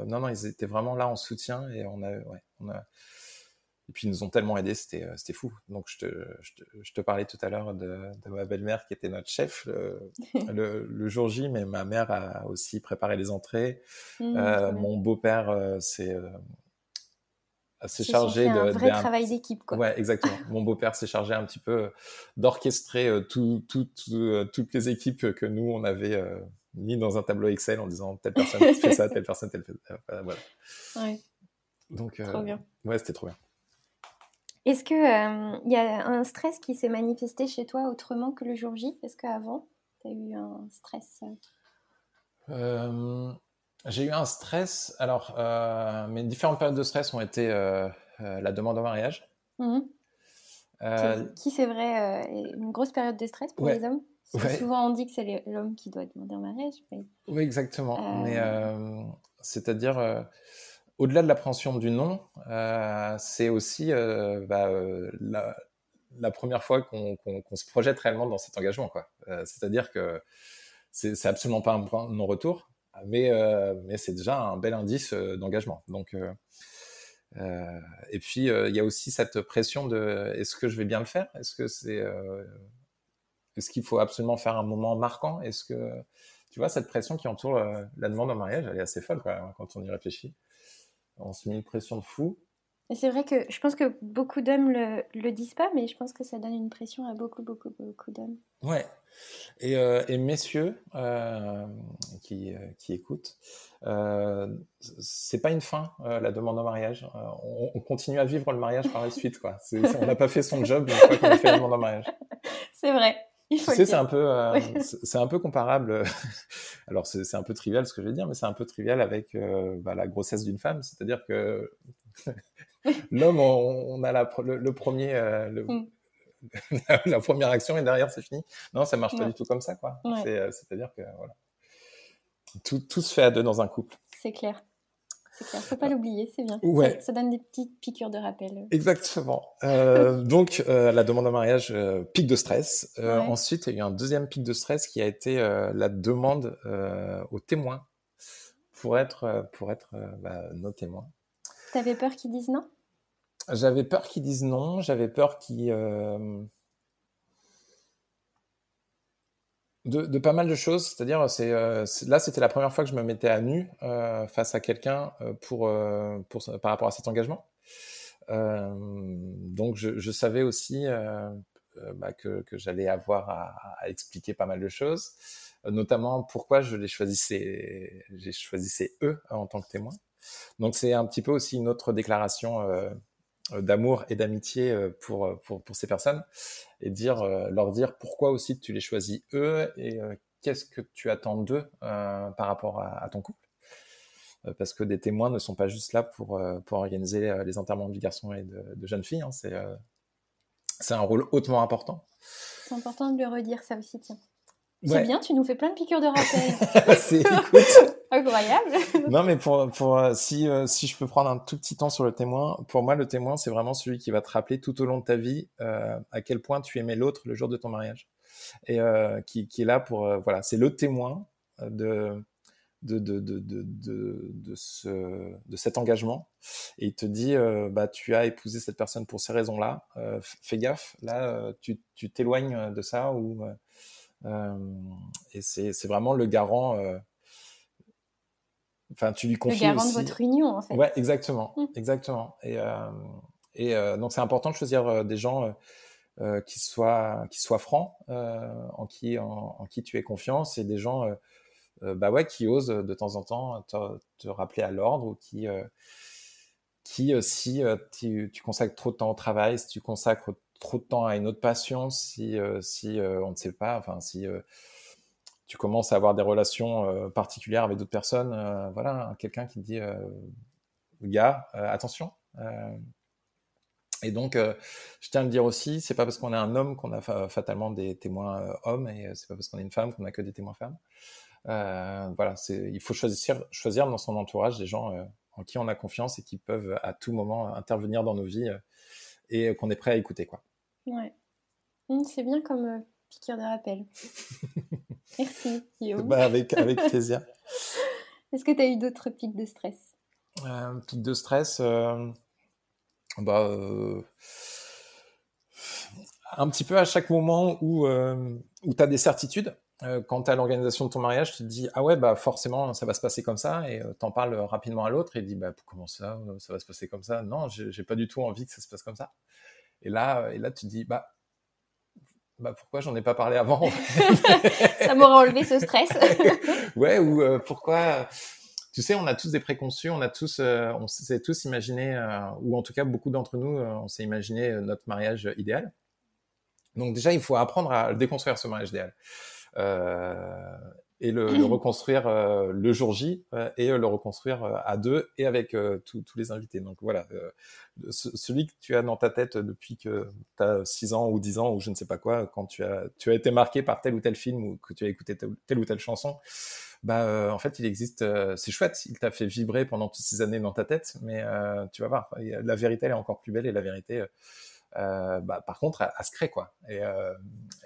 non, non, ils étaient vraiment là en soutien et on a, ouais, on a et puis ils nous ont tellement aidés, c'était euh, c'était fou. Donc je te, je te, parlais tout à l'heure de, de, ma belle-mère qui était notre chef [laughs] le, le, jour J, mais ma mère a aussi préparé les entrées. Mmh, euh, mon beau-père euh, s'est chargé de un vrai travail d'équipe quoi. Ouais, exactement. mon beau-père s'est chargé un petit peu d'orchestrer tout, tout, toutes les équipes que nous on avait mis dans un tableau Excel en disant telle personne [laughs] fait ça, telle personne telle fait ça. Voilà. Ouais. Donc, trop bien. Ouais, c'était trop bien. Est-ce qu'il euh, il y a un stress qui s'est manifesté chez toi autrement que le jour J? Est-ce qu'avant, tu as eu un stress euh, J'ai eu un stress. Alors, euh, mes différentes périodes de stress ont été la demande en mariage. Mmh. Qui, c'est vrai, une grosse période de stress pour les hommes? Souvent, on dit que c'est l'homme qui doit demander en mariage. Oui, exactement. Mais c'est-à-dire au-delà de l'appréhension du nom, euh, c'est aussi euh, bah, euh, la, première fois qu'on se projette réellement dans cet engagement. C'est-à-dire que c'est absolument pas un point non-retour, mais, mais c'est déjà un bel indice d'engagement. Donc, et puis, il y a aussi cette pression de est-ce que je vais bien le faire? Est-ce que c'est est-ce qu'il faut absolument faire un moment marquant? Est-ce que tu vois cette pression qui entoure la demande en mariage, elle est assez folle quand on y réfléchit on se met une pression de fou. C'est vrai que je pense que beaucoup d'hommes le, le disent pas, mais je pense que ça donne une pression à beaucoup, beaucoup, beaucoup d'hommes. Ouais. Et, euh, et messieurs euh, qui, euh, qui écoutent, euh, c'est pas une fin la demande en mariage. On, continue à vivre le mariage par la [laughs] suite, quoi. on n'a pas fait son job une fois qu'on a fait la demande en mariage. [laughs] C'est vrai. tu sais, c'est un peu, euh, [laughs] c'est un peu comparable. Alors, c'est un peu trivial ce que je vais dire, mais c'est un peu trivial avec euh, bah, la grossesse d'une femme. C'est-à-dire que l'homme, on, a la, le, premier, euh, mm. [laughs] la première action et derrière c'est fini. Non, ça marche pas du tout comme ça, quoi. C'est-à-dire que voilà, tout, tout se fait à deux dans un couple. C'est clair. C'est clair, faut pas l'oublier, c'est bien. Ça, donne des petites piqûres de rappel. Exactement. Euh, [laughs] donc, euh, la demande en mariage, euh, pic de stress. Ensuite, il y a eu un deuxième pic de stress qui a été la demande aux témoins pour être, pour être bah, nos témoins. avais peur qu'ils disent non? J'avais peur qu'ils disent non. J'avais peur qu'ils de, pas mal de choses, c'est-à-dire c'est euh, là c'était la première fois que je me mettais à nu euh, face à quelqu'un euh, pour, pour par rapport à cet engagement. donc je, je, savais aussi bah, que, que j'allais avoir à, à, expliquer pas mal de choses, notamment pourquoi je les choisissais, j'ai choisissais eux en tant que témoin. Donc c'est un petit peu aussi une autre déclaration euh, d'amour et d'amitié euh, pour, euh, pour, pour, ces personnes et dire, leur dire pourquoi aussi tu les choisis eux et qu'est-ce que tu attends d'eux par rapport à, ton couple. Parce que des témoins ne sont pas juste là pour, pour organiser les enterrements de garçons et de, jeunes filles. Hein. C'est, c'est un rôle hautement important. C'est important de le redire, ça aussi, tiens. C'est bien, tu nous fais plein de piqûres de rappel. [laughs] c'est, [laughs] Incroyable. non, mais pour, pour euh, si, euh, si je peux prendre un tout petit temps sur le témoin, pour moi, le témoin, c'est vraiment celui qui va te rappeler tout au long de ta vie euh, à quel point tu aimais l'autre le jour de ton mariage. Et euh, qui, qui est là pour. voilà, c'est le témoin de, de, de, de, de, de, ce, de cet engagement. Et il te dit bah, tu as épousé cette personne pour ces raisons-là. fais gaffe, là, tu t'éloignes de ça. Ou, et c'est vraiment le garant Enfin, tu lui confies le garant de votre union, en fait. Ouais, exactement, mmh. exactement. Et, euh, et euh, donc c'est important de choisir euh, des gens euh, qui soient qui soient francs, en qui en, en, qui tu aies confiance, et des gens bah ouais qui osent de temps en temps te, te rappeler à l'ordre ou qui qui si tu, tu, consacres trop de temps au travail, si tu consacres trop de temps à une autre passion, si si on ne sait pas, enfin si tu commences à avoir des relations euh, particulières avec d'autres personnes, euh, voilà, quelqu'un qui te dit, euh, gars, attention. et donc, je tiens à le dire aussi, c'est pas parce qu'on est un homme qu'on a fatalement des témoins hommes, et c'est pas parce qu'on est une femme qu'on a que des témoins femmes. voilà, il faut choisir, choisir dans son entourage des gens en qui on a confiance et qui peuvent à tout moment intervenir dans nos vies et qu'on est prêt à écouter, quoi. Ouais. Mmh, c'est bien comme piqûre de rappel. [laughs] Merci, Guillaume. Bah, avec, avec [laughs] plaisir. Est-ce que tu as eu d'autres pics de stress? Euh, Pics de stress euh, bah, euh, Un petit peu à chaque moment où, euh, où tu as des certitudes. Quant à l'organisation de ton mariage, tu te dis ah ouais bah forcément ça va se passer comme ça et t'en parles rapidement à l'autre et dis bah comment ça ça va se passer comme ça? Non j'ai pas du tout envie que ça se passe comme ça et là et là tu te dis bah bah pourquoi j'en ai pas parlé avant [laughs] Ça m'aurait enlevé ce stress. [laughs] ouais, ou euh, pourquoi Tu sais, on a tous des préconçus, on a tous, euh, on s'est tous imaginé, euh, ou en tout cas beaucoup d'entre nous, on s'est imaginé notre mariage idéal. Donc déjà, il faut apprendre à déconstruire ce mariage idéal et le, le [clears throat] reconstruire euh, le jour J euh, et le reconstruire euh, à deux et avec tous les invités. Donc voilà, celui que tu as dans ta tête depuis que tu as 6 ans ou 10 ans ou je ne sais pas quoi, quand tu as, tu as été marqué par tel ou tel film ou que tu as écouté telle, ou telle chanson, bah en fait il existe, c'est chouette, il t'a fait vibrer pendant toutes ces années dans ta tête, mais tu vas voir, la vérité elle est encore plus belle et la vérité euh, bah, par contre, à, se créer quoi. Et, euh,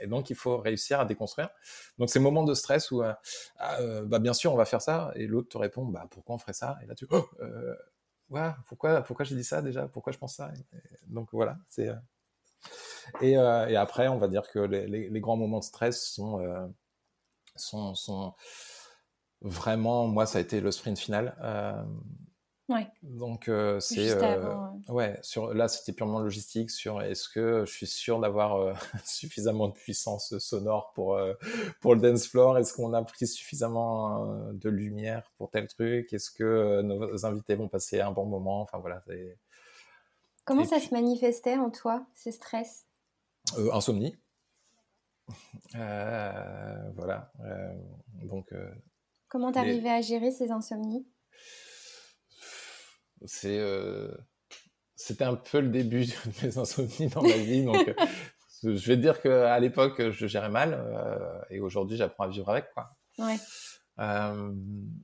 et, donc, il faut réussir à déconstruire. Donc, ces moments de stress où, euh, ah, bah, bien sûr, on va faire ça, et l'autre te répond, bah, pourquoi on ferait ça? Et là, tu, oh, pourquoi, pourquoi j'ai dit ça déjà? Pourquoi je pense ça? Donc voilà, c'est. Et, et, après, on va dire que les, les, les grands moments de stress sont, sont, sont vraiment, moi, ça a été le sprint final. Donc euh, c'est euh, ouais. sur là c'était purement logistique sur est-ce que je suis sûr d'avoir euh, [laughs] suffisamment de puissance sonore pour pour le dance floor? Est-ce qu'on a pris suffisamment de lumière pour tel truc? Est-ce que nos invités vont passer un bon moment? Enfin voilà comment ça se manifestait en toi ce stress? Insomnie voilà. donc. Comment t'arrivais à gérer ces insomnies? C'est c'était un peu le début [laughs] de mes insomnies dans ma vie. Donc, je vais te dire qu'à l'époque, je gérais mal et aujourd'hui, j'apprends à vivre avec. Quoi. Ouais. Euh...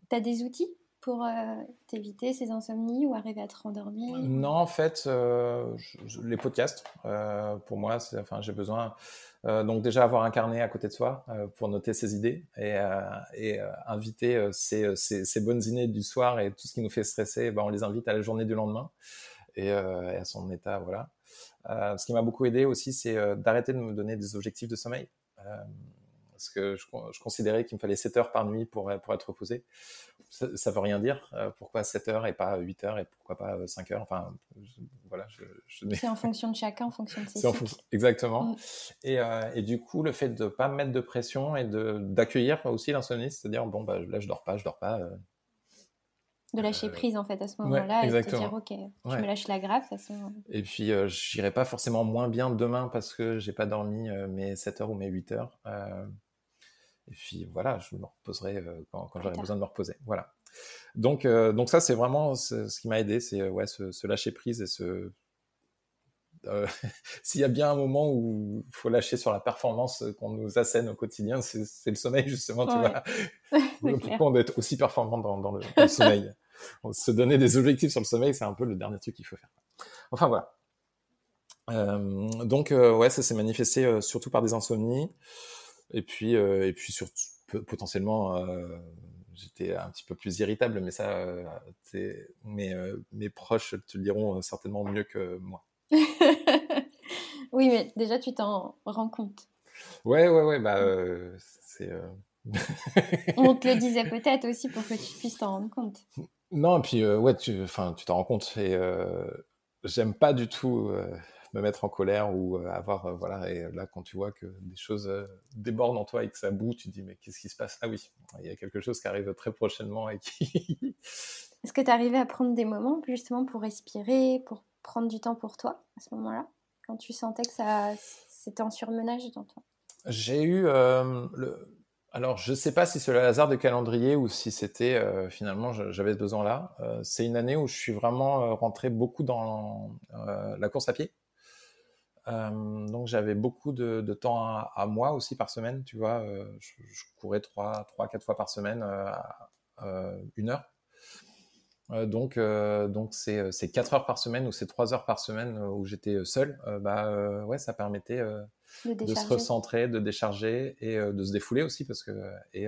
Tu as des outils pour euh, t'éviter ces insomnies ou arriver à te rendormir Non, en fait, euh, les podcasts, euh, pour moi, enfin, j'ai besoin. Donc déjà avoir un carnet à côté de soi pour noter ses idées et, et inviter ces, ces, bonnes idées du soir et tout ce qui nous fait stresser, ben, on les invite à la journée du lendemain et, et à son état, voilà. ce qui m'a beaucoup aidé aussi, c'est d'arrêter de me donner des objectifs de sommeil parce que je, considérais qu'il me fallait 7 heures par nuit pour, pour être reposé. Ça, ne veut rien dire. Euh, pourquoi 7 heures et pas 8 heures et pourquoi pas 5 heures? Enfin, voilà. Je, C'est en fonction de chacun, en fonction de ses [laughs] cycles. Exactement. Mm. Et, euh, et, du coup, le fait de ne pas mettre de pression et d'accueillir aussi l'insomnie, c'est-à-dire, bon, bah, là, je dors pas, je dors pas. Euh, de lâcher prise en fait à ce moment-là et de te dire ok je me lâche la grappe et puis je j'irai pas forcément moins bien demain parce que j'ai pas dormi mes 7 heures ou mes 8 heures et puis voilà, je me reposerai euh, quand, j'aurai besoin de me reposer. Voilà. Donc, euh, donc ça, c'est vraiment ce, qui m'a aidé, c'est euh, ouais, ce, lâcher prise et ce. [laughs] S'il y a bien un moment où il faut lâcher sur la performance qu'on nous assène au quotidien, c'est le sommeil justement. Tu vois [laughs] pourquoi on être aussi performant dans, le, sommeil Se donner des objectifs sur le sommeil, c'est un peu le dernier truc qu'il faut faire. Enfin voilà. donc ouais, ça s'est manifesté surtout par des insomnies. Et puis, euh, et puis surtout, potentiellement, euh, j'étais un petit peu plus irritable, mais ça, euh, mes, mes proches te le diront certainement mieux que moi. [laughs] oui, mais déjà, tu t'en rends compte. Ouais, ouais, ouais, bah, c'est. [laughs] On te le disait peut-être aussi pour que tu puisses t'en rendre compte. Non, et puis, ouais, tu t'en rends compte. Et j'aime pas du tout me mettre en colère ou euh, avoir, euh, voilà, et là, quand tu vois que des choses euh, débordent en toi et que ça boue, tu te dis, mais qu'est-ce qui se passe? Ah oui, il y a quelque chose qui arrive très prochainement et qui... [laughs] Est-ce que tu arrivais à prendre des moments justement pour respirer, pour prendre du temps pour toi à ce moment-là, quand tu sentais que ça c'était en surmenage dans toi? J'ai eu le... Alors, je ne sais pas si c'est le hasard de calendrier ou si c'était finalement j'avais deux ans là. c'est une année où je suis vraiment rentré beaucoup dans la course à pied. Euh, donc j'avais beaucoup de, temps à, moi aussi par semaine, tu vois. Euh, je, courais trois, trois, quatre fois par semaine, euh, une heure. donc donc c'est c'est quatre heures par semaine ou c'est trois heures par semaine où j'étais seul. bah ouais, ça permettait de, se recentrer, de décharger et de se défouler aussi parce que et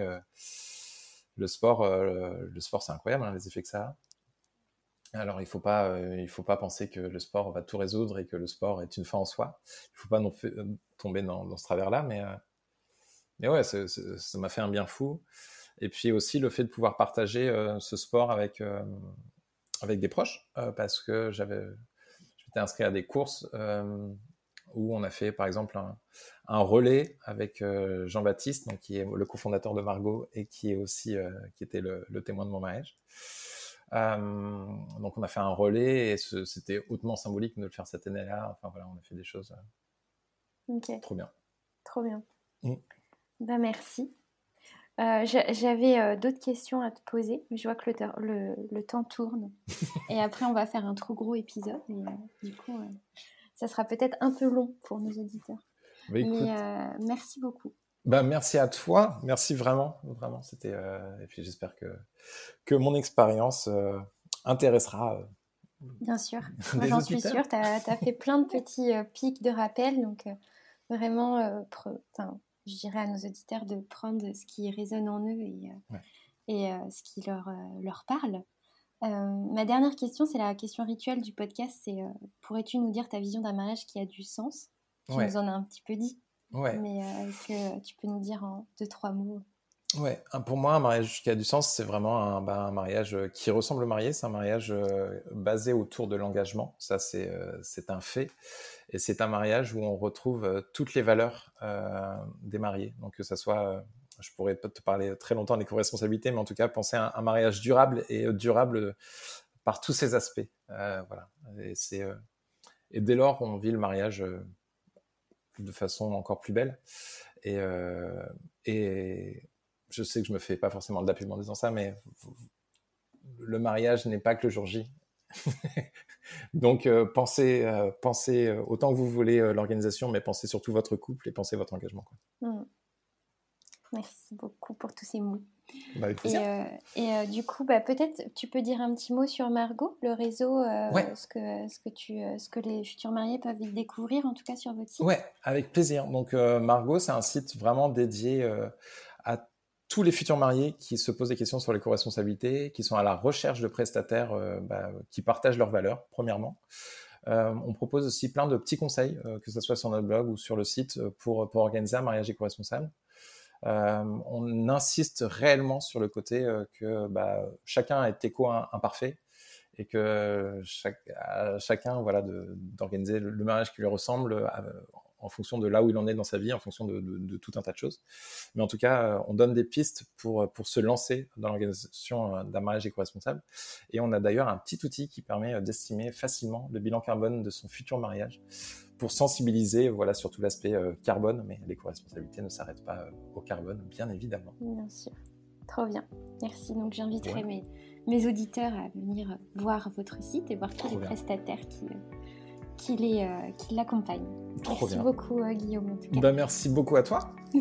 le sport, le sport c'est incroyable hein, les effets que ça a. Alors, il ne faut, pas, euh, faut pas penser que le sport va tout résoudre et que le sport est une fin en soi. Il ne faut pas non euh, tomber dans, ce travers-là, mais, euh, mais ouais, ça m'a fait un bien fou. Et puis aussi le fait de pouvoir partager ce sport avec, avec des proches, parce que j'avais, j'étais inscrit à des courses où on a fait par exemple un, relais avec Jean-Baptiste, qui est le cofondateur de Margot et qui est aussi qui était le, le témoin de mon mariage. Euh, donc on a fait un relais et c'était hautement symbolique de le faire cette année-là. Enfin voilà, on a fait des choses euh, trop bien. Trop bien. Bah, merci. Euh, j'avais d'autres questions à te poser, mais je vois que le, le, temps tourne. [laughs] et après, on va faire un trop gros épisode. Et du coup, ça sera peut-être un peu long pour nos auditeurs. Bah, mais merci beaucoup. Bah, merci à toi, merci vraiment, vraiment. C'était euh, et puis j'espère que que mon expérience euh, intéressera. Euh, Bien sûr, [laughs] j'en suis sûre. Tu as, fait plein de [laughs] petits pics de rappel, donc vraiment, je dirais à nos auditeurs de prendre ce qui résonne en eux et, et ce qui leur, leur parle. ma dernière question, c'est la question rituelle du podcast. C'est pourrais-tu nous dire ta vision d'un mariage qui a du sens? Tu nous en as un petit peu dit. Ouais. Mais euh, est-ce que tu peux nous dire en deux, trois mots? Ouais, pour moi, un mariage qui a du sens, c'est vraiment un, bah, un, mariage euh, qui ressemble au marié. C'est un mariage euh, basé autour de l'engagement. Ça, c'est c'est un fait. Et c'est un mariage où on retrouve toutes les valeurs des mariés. Donc, que ça soit, je pourrais pas te parler très longtemps des co-responsabilités, mais en tout cas, penser à un, mariage durable et durable par tous ses aspects. voilà. Et, et dès lors, on vit le mariage de façon encore plus belle. Et, et je sais que je me fais pas forcément de la pub en disant ça, mais le mariage n'est pas que le jour J. [laughs] Donc pensez, pensez autant que vous voulez l'organisation, mais pensez surtout votre couple et pensez votre engagement. Mmh. Merci beaucoup pour tous ces mots. Bah, et, euh, et euh, du coup, bah, peut-être tu peux dire un petit mot sur Margot, le réseau, euh, ce, que, ce, que tu, ce que les futurs mariés peuvent découvrir, en tout cas sur votre site. Ouais, avec plaisir. Donc Margot, c'est un site vraiment dédié à tous les futurs mariés qui se posent des questions sur l'éco-responsabilité, qui sont à la recherche de prestataires bah, qui partagent leurs valeurs, premièrement. on propose aussi plein de petits conseils, que ce soit sur notre blog ou sur le site, pour, pour organiser un mariage éco-responsable. Euh, on insiste réellement sur le côté euh, que bah, chacun est éco-imparfait et que chacun voilà, d'organiser le, mariage qui lui ressemble euh, en fonction de là où il en est dans sa vie, en fonction de, tout un tas de choses. Mais en tout cas, on donne des pistes pour, pour se lancer dans l'organisation d'un mariage éco-responsable. Et on a d'ailleurs un petit outil qui permet d'estimer facilement le bilan carbone de son futur mariage pour sensibiliser voilà, sur tout l'aspect euh, carbone, mais l'éco-responsabilité ne s'arrête pas euh, au carbone, bien évidemment. Bien sûr. Trop bien. Merci. Donc j'inviterai mes, mes auditeurs à venir voir votre site et voir tous les prestataires qui, euh, qui, les, qui l'accompagnent. Merci beaucoup Guillaume. Bah, merci beaucoup à toi. [laughs]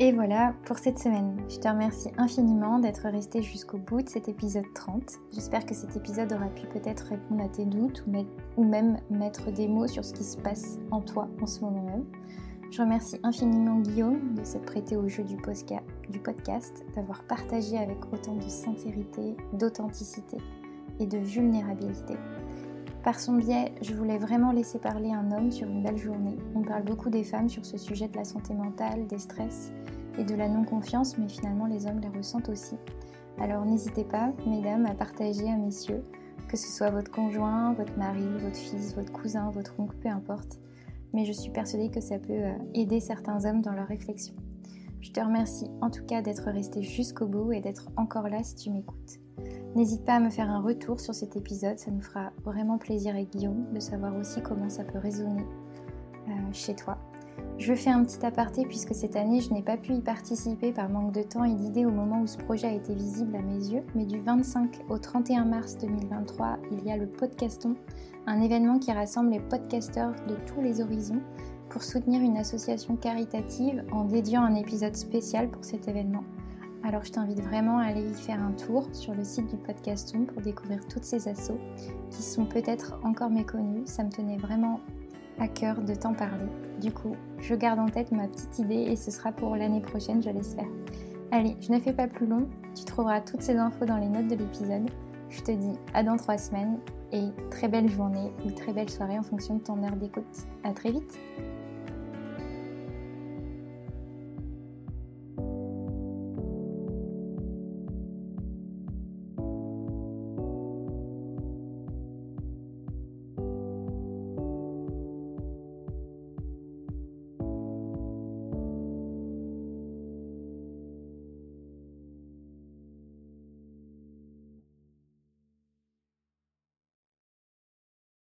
Et voilà pour cette semaine. Je te remercie infiniment d'être resté jusqu'au bout de cet épisode 30. J'espère que cet épisode aura pu peut-être répondre à tes doutes ou, même mettre des mots sur ce qui se passe en toi en ce moment même. Je remercie infiniment Guillaume de s'être prêté au jeu du podcast, d'avoir partagé avec autant de sincérité, d'authenticité et de vulnérabilité. Par son biais, je voulais vraiment laisser parler un homme sur une belle journée. On parle beaucoup des femmes sur ce sujet de la santé mentale, des stress et de la non-confiance, mais finalement les hommes les ressentent aussi. Alors n'hésitez pas, mesdames, à partager à messieurs, que ce soit votre conjoint, votre mari, votre fils, votre cousin, votre oncle, peu importe. Mais je suis persuadée que ça peut euh, aider certains hommes dans leur réflexion. Je te remercie en tout cas d'être resté jusqu'au bout et d'être encore là si tu m'écoutes. N'hésite pas à me faire un retour sur cet épisode, ça nous fera vraiment plaisir avec Guillaume de savoir aussi comment ça peut résonner euh, chez toi. Je fais un petit aparté puisque cette année je n'ai pas pu y participer par manque de temps et d'idées au moment où ce projet a été visible à mes yeux, mais du 25 au 31 mars 2023, il y a le Podcaston, un événement qui rassemble les podcasteurs de tous les horizons pour soutenir une association caritative en dédiant un épisode spécial pour cet événement. Alors je t'invite vraiment à aller y faire un tour sur le site du Podcaston pour découvrir toutes ces assos qui sont peut-être encore méconnues. Ça me tenait vraiment à cœur de t'en parler. Du coup, je garde en tête ma petite idée et ce sera pour l'année prochaine, je l'espère. Allez, je ne fais pas plus long, tu trouveras toutes ces infos dans les notes de l'épisode. Je te dis à dans trois semaines et très belle journée ou très belle soirée en fonction de ton heure d'écoute. À très vite